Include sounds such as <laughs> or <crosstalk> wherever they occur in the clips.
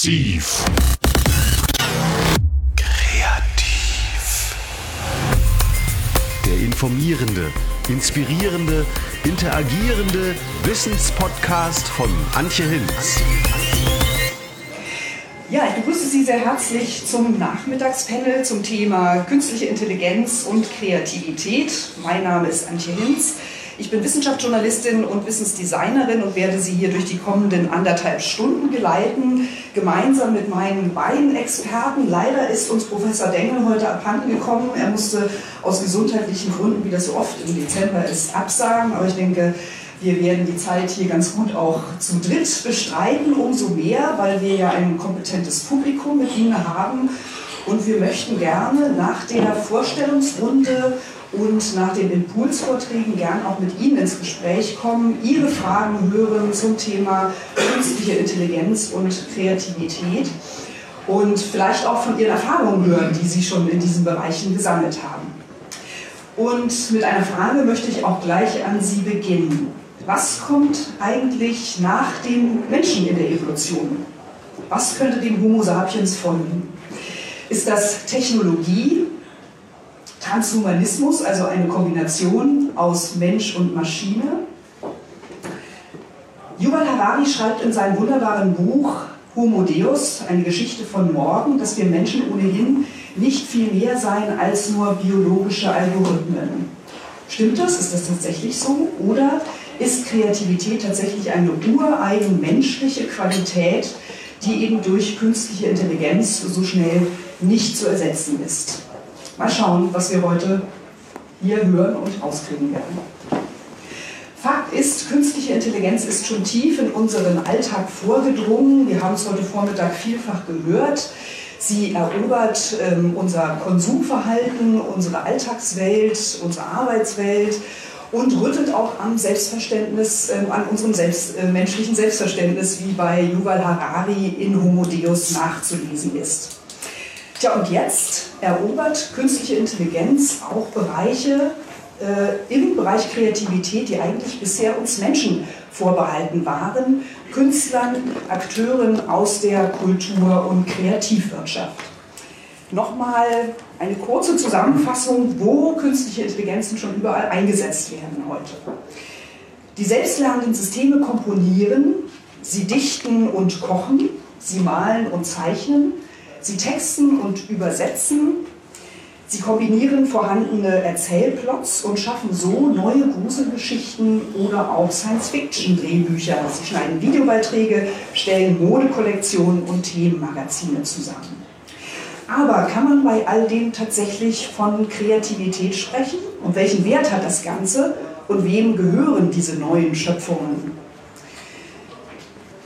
Massiv. Kreativ. Der informierende, inspirierende, interagierende Wissenspodcast von Antje Hinz. Ja, ich begrüße Sie sehr herzlich zum Nachmittagspanel zum Thema künstliche Intelligenz und Kreativität. Mein Name ist Antje Hinz. Ich bin Wissenschaftsjournalistin und Wissensdesignerin und werde Sie hier durch die kommenden anderthalb Stunden geleiten, gemeinsam mit meinen beiden Experten. Leider ist uns Professor Dengel heute abhanden gekommen. Er musste aus gesundheitlichen Gründen, wie das so oft im Dezember ist, absagen. Aber ich denke, wir werden die Zeit hier ganz gut auch zu dritt bestreiten, umso mehr, weil wir ja ein kompetentes Publikum mit Ihnen haben. Und wir möchten gerne nach der Vorstellungsrunde und nach den Impulsvorträgen gern auch mit Ihnen ins Gespräch kommen, Ihre Fragen hören zum Thema künstliche Intelligenz und Kreativität und vielleicht auch von Ihren Erfahrungen hören, die Sie schon in diesen Bereichen gesammelt haben. Und mit einer Frage möchte ich auch gleich an Sie beginnen. Was kommt eigentlich nach dem Menschen in der Evolution? Was könnte dem Homo sapiens folgen? Ist das Technologie, Transhumanismus, also eine Kombination aus Mensch und Maschine. Yuval Harari schreibt in seinem wunderbaren Buch Homo Deus, eine Geschichte von morgen, dass wir Menschen ohnehin nicht viel mehr seien als nur biologische Algorithmen. Stimmt das? Ist das tatsächlich so? Oder ist Kreativität tatsächlich eine ureigen menschliche Qualität, die eben durch künstliche Intelligenz so schnell nicht zu ersetzen ist? Mal schauen, was wir heute hier hören und rauskriegen werden. Fakt ist, künstliche Intelligenz ist schon tief in unseren Alltag vorgedrungen. Wir haben es heute Vormittag vielfach gehört. Sie erobert ähm, unser Konsumverhalten, unsere Alltagswelt, unsere Arbeitswelt und rüttelt auch am Selbstverständnis, äh, an unserem selbst, äh, menschlichen Selbstverständnis, wie bei Yuval Harari in Homo Deus nachzulesen ist. Tja, und jetzt erobert künstliche Intelligenz auch Bereiche äh, im Bereich Kreativität, die eigentlich bisher uns Menschen vorbehalten waren, Künstlern, Akteuren aus der Kultur- und Kreativwirtschaft. Nochmal eine kurze Zusammenfassung, wo künstliche Intelligenzen schon überall eingesetzt werden heute. Die selbstlernenden Systeme komponieren, sie dichten und kochen, sie malen und zeichnen, Sie texten und übersetzen, sie kombinieren vorhandene Erzählplots und schaffen so neue Gruselgeschichten oder auch Science-Fiction-Drehbücher. Sie schneiden Videobeiträge, stellen Modekollektionen und Themenmagazine zusammen. Aber kann man bei all dem tatsächlich von Kreativität sprechen? Und welchen Wert hat das Ganze? Und wem gehören diese neuen Schöpfungen?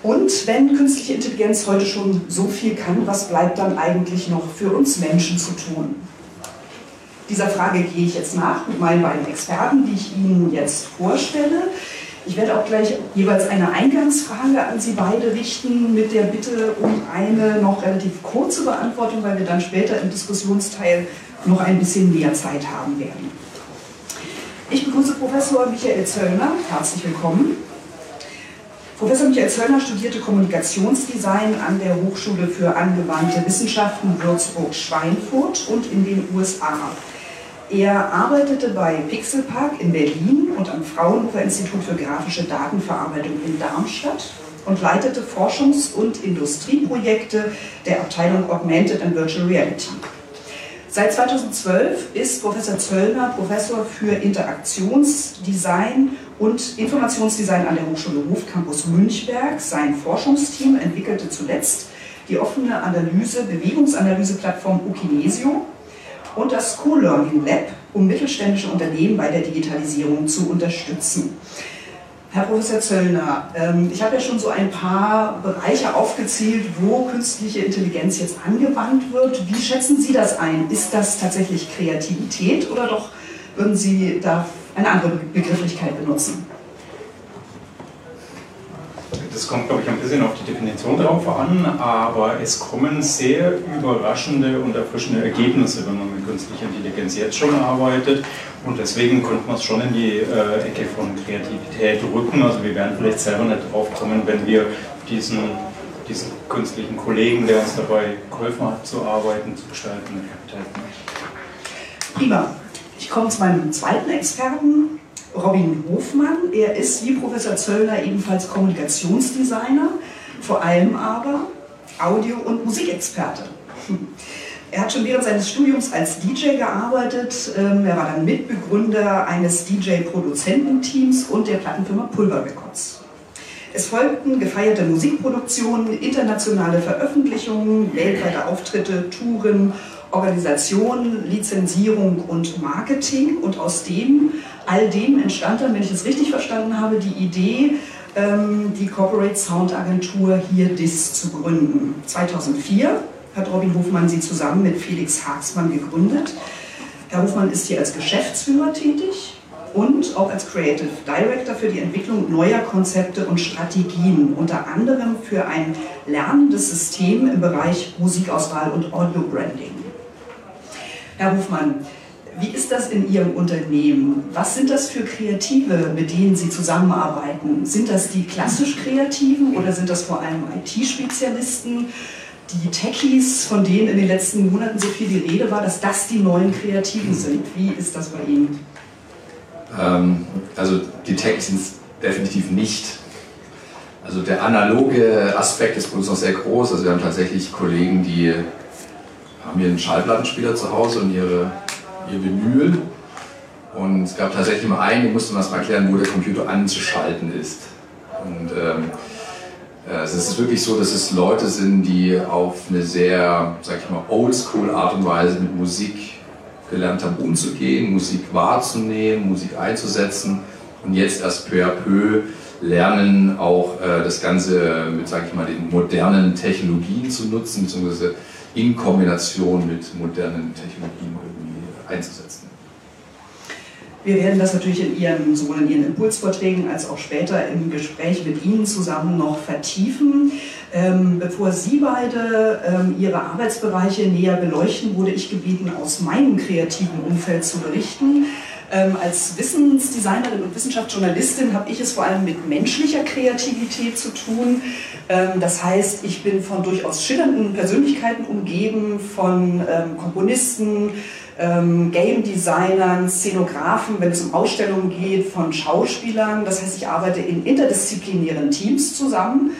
Und wenn künstliche Intelligenz heute schon so viel kann, was bleibt dann eigentlich noch für uns Menschen zu tun? Dieser Frage gehe ich jetzt nach mit meinen beiden Experten, die ich Ihnen jetzt vorstelle. Ich werde auch gleich jeweils eine Eingangsfrage an Sie beide richten, mit der Bitte um eine noch relativ kurze Beantwortung, weil wir dann später im Diskussionsteil noch ein bisschen mehr Zeit haben werden. Ich begrüße Professor Michael Zöllner. Herzlich willkommen. Professor Michael Zöllner studierte Kommunikationsdesign an der Hochschule für angewandte Wissenschaften Würzburg-Schweinfurt und in den USA. Er arbeitete bei Pixelpark in Berlin und am Fraunhofer Institut für grafische Datenverarbeitung in Darmstadt und leitete Forschungs- und Industrieprojekte der Abteilung Augmented and Virtual Reality. Seit 2012 ist Professor Zöllner Professor für Interaktionsdesign und Informationsdesign an der Hochschule Hofcampus Münchberg. Sein Forschungsteam entwickelte zuletzt die offene Analyse, Bewegungsanalyseplattform Ukinesio und das Co-Learning Lab, um mittelständische Unternehmen bei der Digitalisierung zu unterstützen. Herr Professor Zöllner, ähm, ich habe ja schon so ein paar Bereiche aufgezählt, wo künstliche Intelligenz jetzt angewandt wird. Wie schätzen Sie das ein? Ist das tatsächlich Kreativität oder doch würden Sie da eine andere Begrifflichkeit benutzen? Das kommt, glaube ich, ein bisschen auf die Definition drauf an, aber es kommen sehr überraschende und erfrischende Ergebnisse, wenn man mit künstlicher Intelligenz jetzt schon arbeitet. Und deswegen könnte man es schon in die äh, Ecke von Kreativität rücken. Also wir werden vielleicht selber nicht drauf kommen, wenn wir diesen diesen künstlichen Kollegen, der uns dabei geholfen hat zu arbeiten, zu gestalten. Prima. Ich komme zu meinem zweiten Experten, Robin Hofmann. Er ist wie Professor Zöllner ebenfalls Kommunikationsdesigner, vor allem aber Audio- und Musikexperte. Er hat schon während seines Studiums als DJ gearbeitet. Ähm, er war dann Mitbegründer eines DJ-Produzententeams und der Plattenfirma Pulver Records. Es folgten gefeierte Musikproduktionen, internationale Veröffentlichungen, weltweite Auftritte, Touren, Organisation, Lizenzierung und Marketing. Und aus dem, all dem entstand dann, wenn ich es richtig verstanden habe, die Idee, ähm, die Corporate Sound Agentur hier DIS zu gründen. 2004 hat Robin Hofmann sie zusammen mit Felix Haxmann gegründet. Herr Hofmann ist hier als Geschäftsführer tätig und auch als Creative Director für die Entwicklung neuer Konzepte und Strategien, unter anderem für ein lernendes System im Bereich Musikauswahl und Audio Branding. Herr Hofmann, wie ist das in Ihrem Unternehmen? Was sind das für Kreative, mit denen Sie zusammenarbeiten? Sind das die klassisch Kreativen oder sind das vor allem IT-Spezialisten? die Techies, von denen in den letzten Monaten so viel die Rede war, dass das die neuen Kreativen sind. Wie ist das bei Ihnen? Ähm, also die Techies sind es definitiv nicht. Also der analoge Aspekt ist bei uns noch sehr groß. Also wir haben tatsächlich Kollegen, die haben hier einen Schallplattenspieler zu Hause und ihre, ihr Vinyl. Und es gab tatsächlich mal einen, die musste man erstmal erklären, wo der Computer anzuschalten ist. Und ähm, also es ist wirklich so, dass es Leute sind, die auf eine sehr, sag ich mal, oldschool Art und Weise mit Musik gelernt haben, umzugehen, Musik wahrzunehmen, Musik einzusetzen und jetzt erst peu à peu lernen, auch äh, das Ganze mit, sag ich mal, den modernen Technologien zu nutzen, beziehungsweise in Kombination mit modernen Technologien irgendwie einzusetzen. Wir werden das natürlich in Ihren, sowohl in Ihren Impulsvorträgen als auch später im Gespräch mit Ihnen zusammen noch vertiefen. Ähm, bevor Sie beide ähm, Ihre Arbeitsbereiche näher beleuchten, wurde ich gebeten, aus meinem kreativen Umfeld zu berichten. Ähm, als Wissensdesignerin und Wissenschaftsjournalistin habe ich es vor allem mit menschlicher Kreativität zu tun. Ähm, das heißt, ich bin von durchaus schillernden Persönlichkeiten umgeben, von ähm, Komponisten, ähm, Game Designern, Szenografen, wenn es um Ausstellungen geht, von Schauspielern. Das heißt, ich arbeite in interdisziplinären Teams zusammen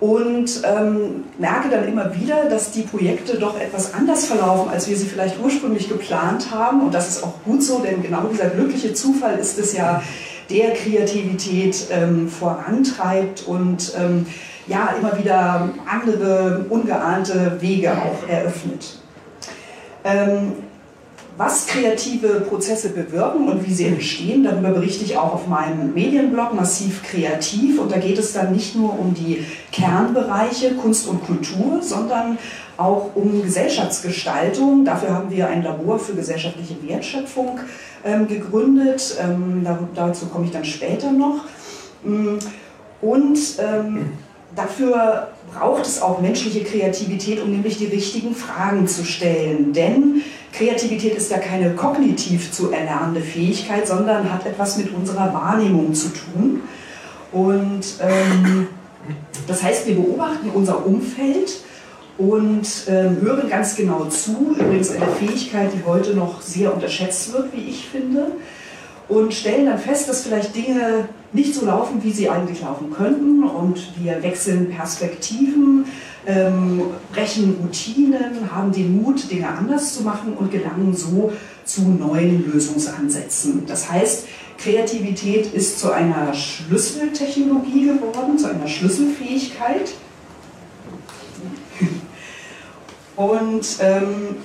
und ähm, merke dann immer wieder, dass die Projekte doch etwas anders verlaufen, als wir sie vielleicht ursprünglich geplant haben. Und das ist auch gut so, denn genau dieser glückliche Zufall ist es ja, der Kreativität ähm, vorantreibt und ähm, ja immer wieder andere ungeahnte Wege auch eröffnet. Was kreative Prozesse bewirken und wie sie entstehen. Darüber berichte ich auch auf meinem Medienblog Massiv Kreativ. Und da geht es dann nicht nur um die Kernbereiche Kunst und Kultur, sondern auch um Gesellschaftsgestaltung. Dafür haben wir ein Labor für gesellschaftliche Wertschöpfung ähm, gegründet. Ähm, da, dazu komme ich dann später noch. Mm, und ähm, dafür braucht es auch menschliche Kreativität, um nämlich die richtigen Fragen zu stellen. Denn Kreativität ist ja keine kognitiv zu erlernende Fähigkeit, sondern hat etwas mit unserer Wahrnehmung zu tun. Und ähm, das heißt, wir beobachten unser Umfeld und ähm, hören ganz genau zu. Übrigens eine Fähigkeit, die heute noch sehr unterschätzt wird, wie ich finde. Und stellen dann fest, dass vielleicht Dinge nicht so laufen, wie sie eigentlich laufen könnten. Und wir wechseln Perspektiven ähm, brechen Routinen, haben den Mut, Dinge anders zu machen und gelangen so zu neuen Lösungsansätzen. Das heißt, Kreativität ist zu einer Schlüsseltechnologie geworden, zu einer Schlüsselfähigkeit. <laughs> Und ähm,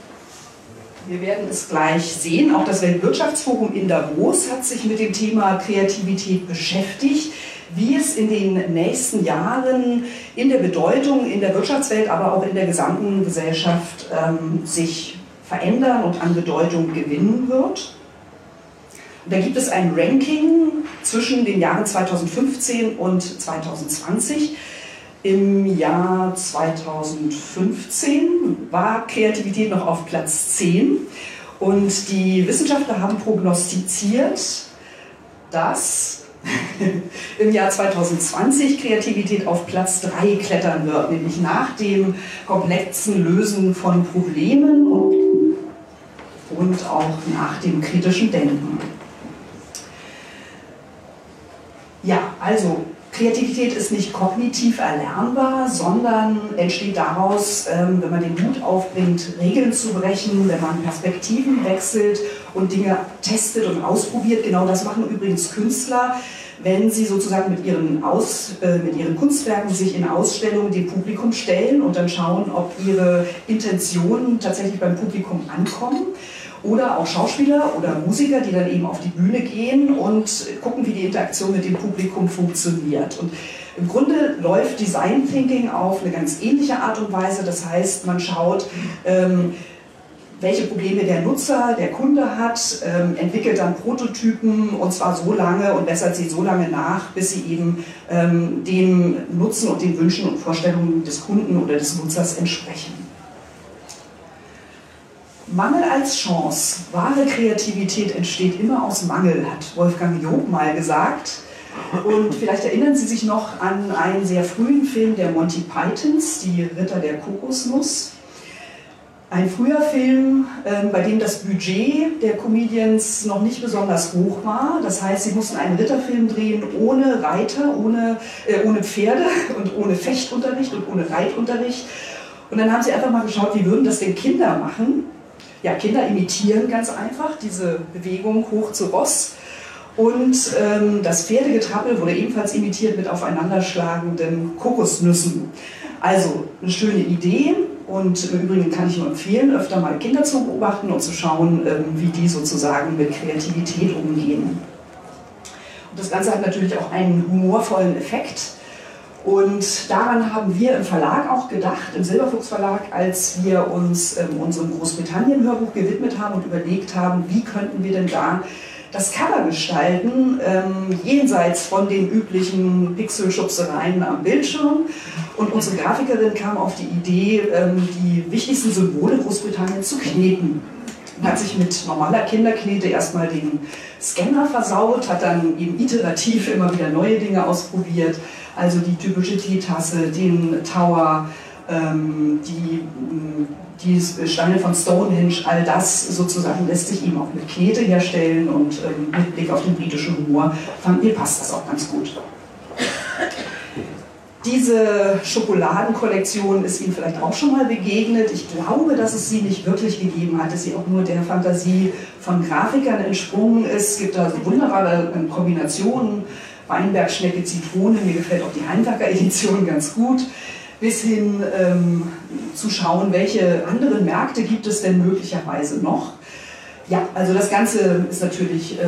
wir werden es gleich sehen. Auch das Weltwirtschaftsforum in Davos hat sich mit dem Thema Kreativität beschäftigt wie es in den nächsten Jahren in der Bedeutung in der Wirtschaftswelt, aber auch in der gesamten Gesellschaft ähm, sich verändern und an Bedeutung gewinnen wird. Und da gibt es ein Ranking zwischen den Jahren 2015 und 2020. Im Jahr 2015 war Kreativität noch auf Platz 10 und die Wissenschaftler haben prognostiziert, dass <laughs> im Jahr 2020 Kreativität auf Platz 3 klettern wird, nämlich nach dem komplexen Lösen von Problemen und, und auch nach dem kritischen Denken. Ja, also Kreativität ist nicht kognitiv erlernbar, sondern entsteht daraus, ähm, wenn man den Mut aufbringt, Regeln zu brechen, wenn man Perspektiven wechselt und Dinge testet und ausprobiert. Genau das machen übrigens Künstler, wenn sie sozusagen mit ihren, Aus, äh, mit ihren Kunstwerken sich in Ausstellungen dem Publikum stellen und dann schauen, ob ihre Intentionen tatsächlich beim Publikum ankommen. Oder auch Schauspieler oder Musiker, die dann eben auf die Bühne gehen und gucken, wie die Interaktion mit dem Publikum funktioniert. Und im Grunde läuft Design Thinking auf eine ganz ähnliche Art und Weise. Das heißt, man schaut, ähm, welche Probleme der Nutzer, der Kunde hat, ähm, entwickelt dann Prototypen und zwar so lange und bessert sie so lange nach, bis sie eben ähm, dem Nutzen und den Wünschen und Vorstellungen des Kunden oder des Nutzers entsprechen. Mangel als Chance. Wahre Kreativität entsteht immer aus Mangel, hat Wolfgang Job mal gesagt. Und vielleicht erinnern Sie sich noch an einen sehr frühen Film der Monty Pythons, Die Ritter der Kokosnuss. Ein früher Film, ähm, bei dem das Budget der Comedians noch nicht besonders hoch war. Das heißt, sie mussten einen Ritterfilm drehen ohne Reiter, ohne, äh, ohne Pferde <laughs> und ohne Fechtunterricht und ohne Reitunterricht. Und dann haben sie einfach mal geschaut, wie würden das denn Kinder machen? Ja, Kinder imitieren ganz einfach diese Bewegung hoch zu Ross. Und ähm, das Pferdegetrappel wurde ebenfalls imitiert mit aufeinanderschlagenden Kokosnüssen. Also eine schöne Idee und im Übrigen kann ich nur empfehlen, öfter mal Kinder zu beobachten und zu schauen, ähm, wie die sozusagen mit Kreativität umgehen. Und das Ganze hat natürlich auch einen humorvollen Effekt. Und daran haben wir im Verlag auch gedacht, im Silberfuchs Verlag, als wir uns ähm, unserem Großbritannien-Hörbuch gewidmet haben und überlegt haben, wie könnten wir denn da das Cover gestalten, ähm, jenseits von den üblichen Pixelschubsereien am Bildschirm. Und unsere Grafikerin kam auf die Idee, ähm, die wichtigsten Symbole Großbritanniens zu kneten. Und hat sich mit normaler Kinderknete erstmal den Scanner versaut, hat dann eben iterativ immer wieder neue Dinge ausprobiert also die typische Teetasse, den Tower, ähm, die, die Steine von Stonehenge, all das sozusagen lässt sich eben auch mit Knete herstellen und ähm, mit Blick auf den britischen Humor fand mir passt das auch ganz gut. Diese Schokoladenkollektion ist Ihnen vielleicht auch schon mal begegnet. Ich glaube, dass es sie nicht wirklich gegeben hat, dass sie auch nur der Fantasie von Grafikern entsprungen ist. Es gibt da so wunderbare ähm, Kombinationen Weinberg, Schnecke, Zitrone, mir gefällt auch die Heimwerker-Edition ganz gut, bis hin ähm, zu schauen, welche anderen Märkte gibt es denn möglicherweise noch. Ja, also das Ganze ist natürlich äh,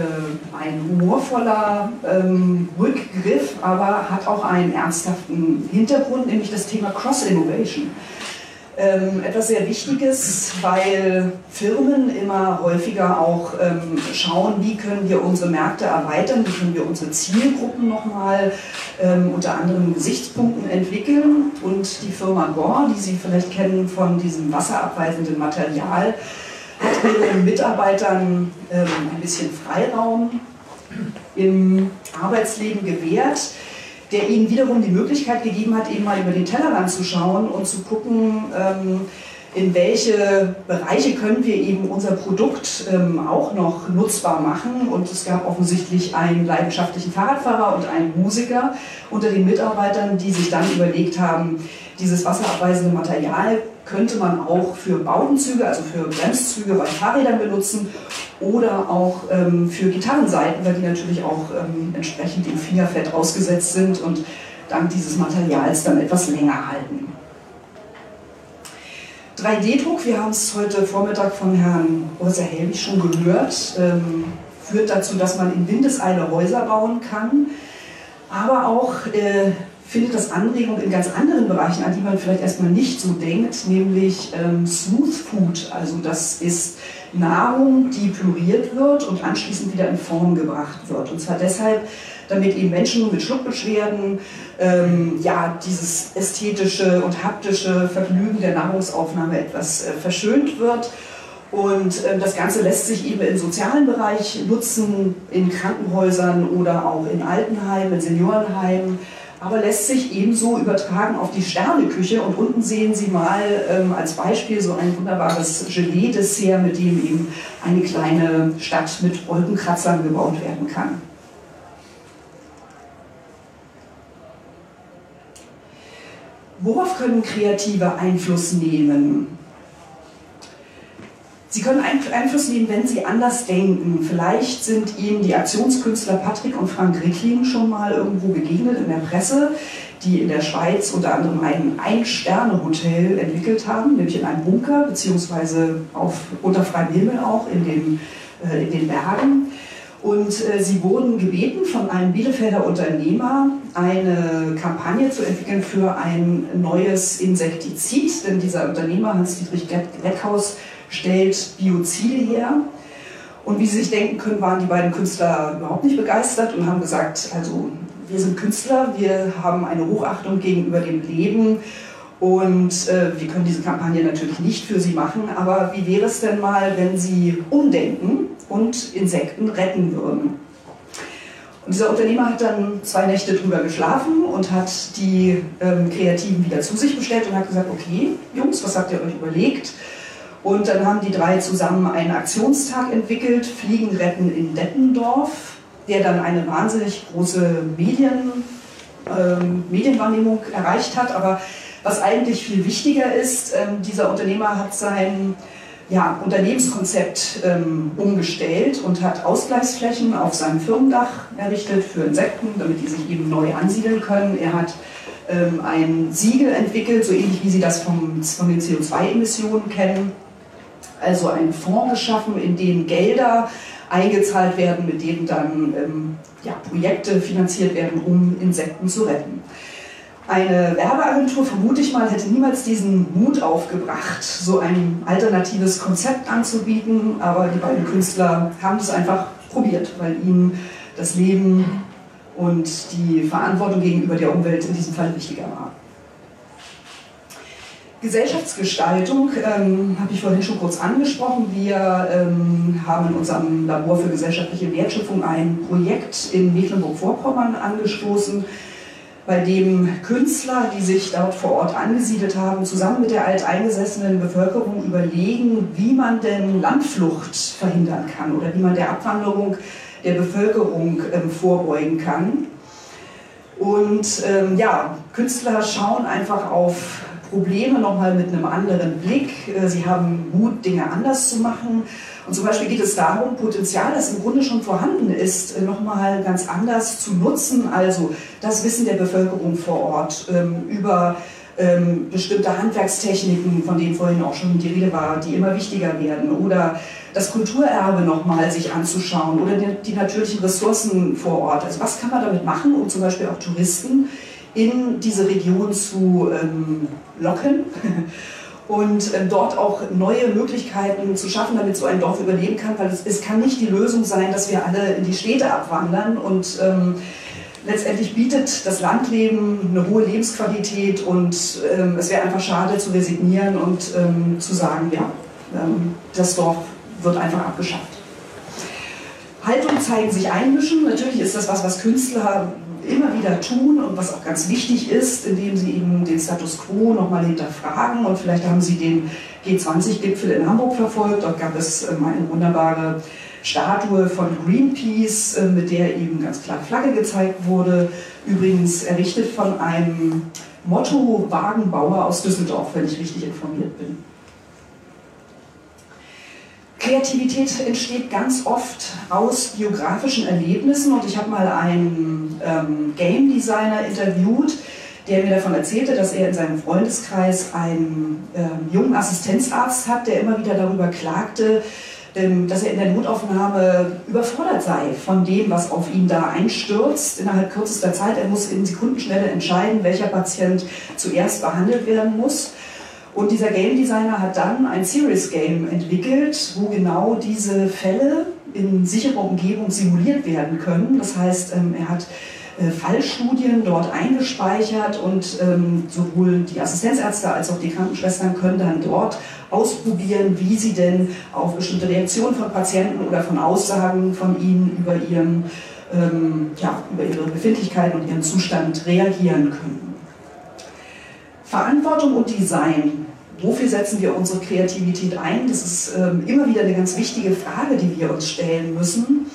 ein humorvoller ähm, Rückgriff, aber hat auch einen ernsthaften Hintergrund, nämlich das Thema Cross-Innovation ähm, etwas sehr Wichtiges, weil Firmen immer häufiger auch ähm, schauen, wie können wir unsere Märkte erweitern, wie können wir unsere Zielgruppen nochmal ähm, unter anderen Gesichtspunkten entwickeln. Und die Firma Gore, die Sie vielleicht kennen von diesem wasserabweisenden Material, hat ihren Mitarbeitern ähm, ein bisschen Freiraum im Arbeitsleben gewährt der ihnen wiederum die Möglichkeit gegeben hat, eben mal über den Tellerrand zu schauen und zu gucken, ähm, in welche Bereiche können wir eben unser Produkt ähm, auch noch nutzbar machen. Und es gab offensichtlich einen leidenschaftlichen Fahrradfahrer und einen Musiker unter den Mitarbeitern, die sich dann überlegt haben, dieses wasserabweisende Material könnte man auch für Bautenzüge, also für Bremszüge bei Fahrrädern benutzen oder auch ähm, für Gitarrenseiten, weil die natürlich auch ähm, entsprechend dem Fingerfett ausgesetzt sind und dank dieses Materials dann etwas länger halten. 3D-Druck, wir haben es heute Vormittag von Herrn Professor Helwig schon gehört, ähm, führt dazu, dass man in Windeseile Häuser bauen kann, aber auch äh, findet das Anregung in ganz anderen Bereichen an, die man vielleicht erstmal nicht so denkt, nämlich ähm, Smooth Food. Also das ist Nahrung, die püriert wird und anschließend wieder in Form gebracht wird. Und zwar deshalb, damit eben Menschen mit Schluckbeschwerden ähm, ja, dieses ästhetische und haptische Vergnügen der Nahrungsaufnahme etwas äh, verschönt wird Und äh, das Ganze lässt sich eben im sozialen Bereich nutzen, in Krankenhäusern oder auch in Altenheimen, in Seniorenheimen, aber lässt sich ebenso übertragen auf die Sterneküche. Und unten sehen Sie mal ähm, als Beispiel so ein wunderbares Gelee-Dessert, mit dem eben eine kleine Stadt mit Wolkenkratzern gebaut werden kann. Worauf können Kreative Einfluss nehmen? Sie können Einfluss nehmen, wenn Sie anders denken. Vielleicht sind Ihnen die Aktionskünstler Patrick und Frank Rickling schon mal irgendwo begegnet in der Presse, die in der Schweiz unter anderem ein Ein-Sterne-Hotel entwickelt haben, nämlich in einem Bunker, beziehungsweise auf, unter freiem Himmel auch in den, äh, in den Bergen. Und äh, sie wurden gebeten von einem Bielefelder Unternehmer, eine Kampagne zu entwickeln für ein neues Insektizid. Denn dieser Unternehmer, Hans-Dietrich Reckhaus, stellt Biozide her. Und wie Sie sich denken können, waren die beiden Künstler überhaupt nicht begeistert und haben gesagt, also wir sind Künstler, wir haben eine Hochachtung gegenüber dem Leben und äh, wir können diese Kampagne natürlich nicht für Sie machen, aber wie wäre es denn mal, wenn Sie umdenken und Insekten retten würden? Und dieser Unternehmer hat dann zwei Nächte drüber geschlafen und hat die ähm, Kreativen wieder zu sich bestellt und hat gesagt, okay, Jungs, was habt ihr euch überlegt? Und dann haben die drei zusammen einen Aktionstag entwickelt, Fliegen retten in Dettendorf, der dann eine wahnsinnig große Medien, ähm, Medienwahrnehmung erreicht hat. Aber was eigentlich viel wichtiger ist, ähm, dieser Unternehmer hat sein ja, Unternehmenskonzept ähm, umgestellt und hat Ausgleichsflächen auf seinem Firmendach errichtet für Insekten, damit die sich eben neu ansiedeln können. Er hat ähm, ein Siegel entwickelt, so ähnlich wie Sie das vom, von den CO2-Emissionen kennen also einen Fonds geschaffen, in den Gelder eingezahlt werden, mit denen dann ähm, ja, Projekte finanziert werden, um Insekten zu retten. Eine Werbeagentur, vermute ich mal, hätte niemals diesen Mut aufgebracht, so ein alternatives Konzept anzubieten, aber die beiden Künstler haben es einfach probiert, weil ihnen das Leben und die Verantwortung gegenüber der Umwelt in diesem Fall wichtiger war. Gesellschaftsgestaltung ähm, habe ich vorhin schon kurz angesprochen. Wir ähm, haben in unserem Labor für gesellschaftliche Wertschöpfung ein Projekt in Mecklenburg-Vorpommern angestoßen, bei dem Künstler, die sich dort vor Ort angesiedelt haben, zusammen mit der alteingesessenen Bevölkerung überlegen, wie man denn Landflucht verhindern kann oder wie man der Abwanderung der Bevölkerung ähm, vorbeugen kann. Und ähm, ja, Künstler schauen einfach auf Probleme nochmal mit einem anderen Blick. Äh, sie haben Mut, Dinge anders zu machen. Und zum Beispiel geht es darum, Potenzial, das im Grunde schon vorhanden ist, äh, nochmal ganz anders zu nutzen. Also das Wissen der Bevölkerung vor Ort ähm, über ähm, bestimmte Handwerkstechniken, von denen vorhin auch schon die Rede war, die immer wichtiger werden. Oder das Kulturerbe nochmal sich anzuschauen oder die, die natürlichen Ressourcen vor Ort. Also was kann man damit machen, um zum Beispiel auch Touristen in diese Region zu ähm, locken <laughs> und ähm, dort auch neue Möglichkeiten zu schaffen, damit so ein Dorf überleben kann, weil es, es kann nicht die Lösung sein, dass wir alle in die Städte abwandern und ähm, letztendlich bietet das Landleben eine hohe Lebensqualität und ähm, es wäre einfach schade zu resignieren und ähm, zu sagen, ja, ähm, das Dorf wird einfach abgeschafft. Haltungen zeigen sich einmischen. Natürlich ist das was, was Künstler immer wieder tun und was auch ganz wichtig ist, indem sie eben den Status quo nochmal hinterfragen. Und vielleicht haben Sie den G20-Gipfel in Hamburg verfolgt. Dort gab es ähm, eine wunderbare Statue von Greenpeace, äh, mit der eben ganz klar Flagge gezeigt wurde. Übrigens errichtet von einem Motto-Wagenbauer aus Düsseldorf, wenn ich richtig informiert bin. Kreativität entsteht ganz oft aus biografischen Erlebnissen und ich habe mal einen ähm, Game Designer interviewt, der mir davon erzählte, dass er in seinem Freundeskreis einen ähm, jungen Assistenzarzt hat, der immer wieder darüber klagte, ähm, dass er in der Notaufnahme überfordert sei von dem, was auf ihn da einstürzt innerhalb kürzester Zeit. Er muss in Sekundenschnelle entscheiden, welcher Patient zuerst behandelt werden muss. Und dieser Game Designer hat dann ein Serious Game entwickelt, wo genau diese Fälle in sicherer Umgebung simuliert werden können. Das heißt, ähm, er hat äh, Fallstudien dort eingespeichert und ähm, sowohl die Assistenzärzte als auch die Krankenschwestern können dann dort ausprobieren, wie sie denn auf bestimmte Reaktionen von Patienten oder von Aussagen von ihnen über, ihren, ähm, ja, über ihre Befindlichkeit und ihren Zustand reagieren können. Verantwortung und Design. Wofür setzen wir unsere Kreativität ein? Das ist ähm, immer wieder eine ganz wichtige Frage, die wir uns stellen müssen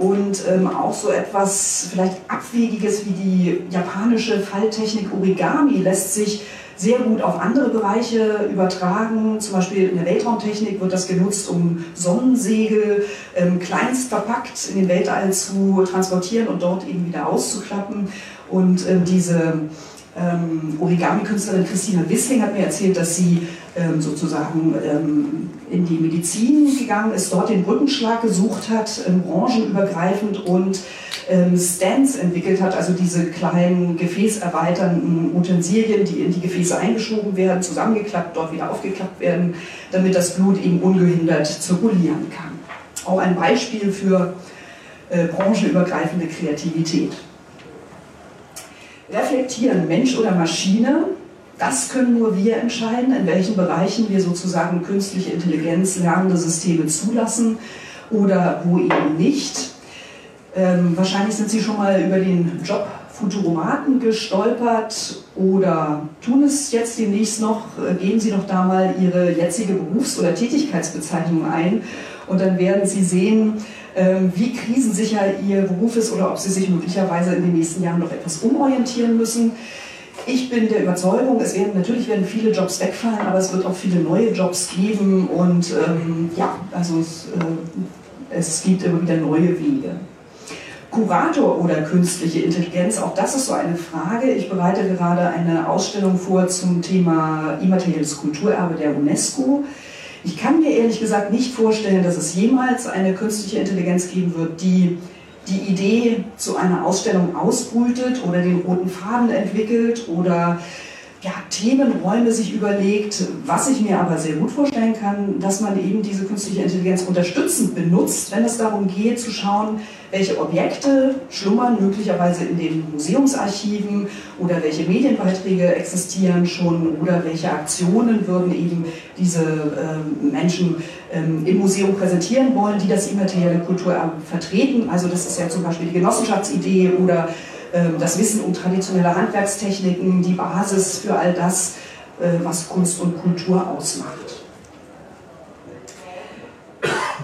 und ähm, auch so etwas vielleicht Abwegiges wie die japanische Falltechnik Origami lässt sich sehr gut auf andere Bereiche übertragen. Zum Beispiel in der Weltraumtechnik wird das genutzt, um Sonnensegel ähm, kleinst verpackt in den Weltall zu transportieren und dort eben wieder auszuklappen. Und ähm, diese ähm, Origami-Künstlerin Christina Wissling hat mir erzählt, dass sie ähm, sozusagen ähm, in die Medizin gegangen ist, dort den Brückenschlag gesucht hat, ähm, branchenübergreifend und ähm, Stands entwickelt hat, also diese kleinen gefäßerweiternden Utensilien, die in die Gefäße eingeschoben werden, zusammengeklappt, dort wieder aufgeklappt werden, damit das Blut eben ungehindert zirkulieren kann. Auch ein Beispiel für äh, branchenübergreifende Kreativität reflektieren, Mensch oder Maschine, das können nur wir entscheiden, in welchen Bereichen wir sozusagen künstliche Intelligenz, lernende Systeme zulassen oder wo eben nicht. Ähm, wahrscheinlich sind Sie schon mal über den Job Futuromaten gestolpert oder tun es jetzt demnächst noch, äh, geben Sie doch da mal Ihre jetzige Berufs- oder Tätigkeitsbezeichnung ein und dann werden Sie sehen, ähm, wie krisensicher Ihr Beruf ist oder ob Sie sich möglicherweise in den nächsten Jahren noch etwas umorientieren müssen. Ich bin der Überzeugung, es werden natürlich werden viele Jobs wegfallen, aber es wird auch viele neue Jobs geben und ähm, ja, also es, äh, es gibt immer wieder neue Wege. Kurator oder künstliche Intelligenz, auch das ist so eine Frage. Ich bereite gerade eine Ausstellung vor zum Thema immaterielles Kulturerbe der UNESCO. Ich kann mir ehrlich gesagt nicht vorstellen, dass es jemals eine künstliche Intelligenz geben wird, die die Idee zu einer Ausstellung ausbrütet oder den roten Faden entwickelt oder ja, Themenräume sich überlegt, was ich mir aber sehr gut vorstellen kann, dass man eben diese künstliche Intelligenz unterstützend benutzt, wenn es darum geht zu schauen, welche Objekte schlummern möglicherweise in den Museumsarchiven oder welche Medienbeiträge existieren schon oder welche Aktionen würden eben diese äh, Menschen ähm, im Museum präsentieren wollen, die das immaterielle Kulturerbe vertreten. Also das ist ja zum Beispiel die Genossenschaftsidee oder das Wissen um traditionelle Handwerkstechniken, die Basis für all das, äh, was Kunst und Kultur ausmacht.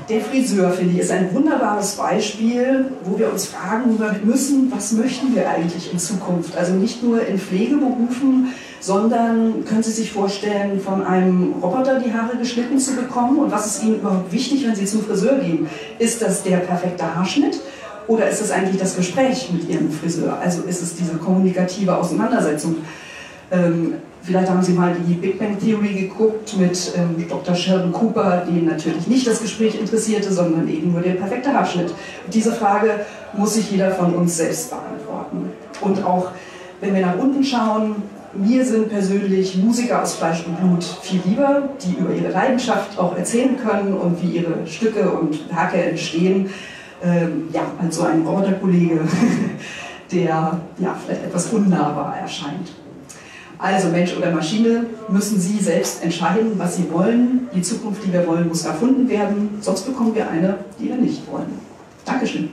Der Friseur, finde ich, ist ein wunderbares Beispiel, wo wir uns fragen müssen, was möchten wir eigentlich in Zukunft? Also nicht nur in Pflegeberufen, sondern können Sie sich vorstellen, von einem Roboter die Haare geschnitten zu bekommen? Und was ist Ihnen überhaupt wichtig, wenn Sie zum Friseur gehen? Ist das der perfekte Haarschnitt? Oder ist es eigentlich das Gespräch mit Ihrem Friseur? Also ist es diese kommunikative Auseinandersetzung? Ähm, vielleicht haben Sie mal die Big Bang Theory geguckt mit ähm, Dr. Sheldon Cooper, den natürlich nicht das Gespräch interessierte, sondern eben nur der perfekte Haarschnitt. Diese Frage muss sich jeder von uns selbst beantworten. Und auch wenn wir nach unten schauen, mir sind persönlich Musiker aus Fleisch und Blut viel lieber, die über ihre Leidenschaft auch erzählen können und wie ihre Stücke und Werke entstehen ähm, ja, als so ein Roboterkollege, <laughs> der ja, vielleicht etwas unnahbar erscheint. Also Mensch oder Maschine müssen Sie selbst entscheiden, was Sie wollen. Die Zukunft, die wir wollen, muss erfunden werden, sonst bekommen wir eine, die wir nicht wollen. Dankeschön.